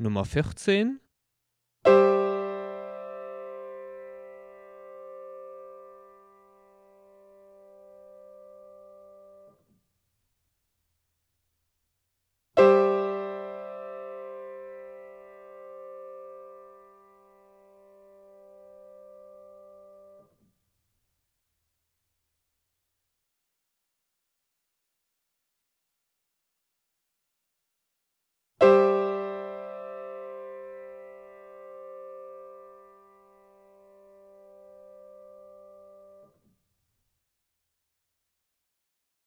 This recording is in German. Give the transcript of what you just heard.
Nummer 14.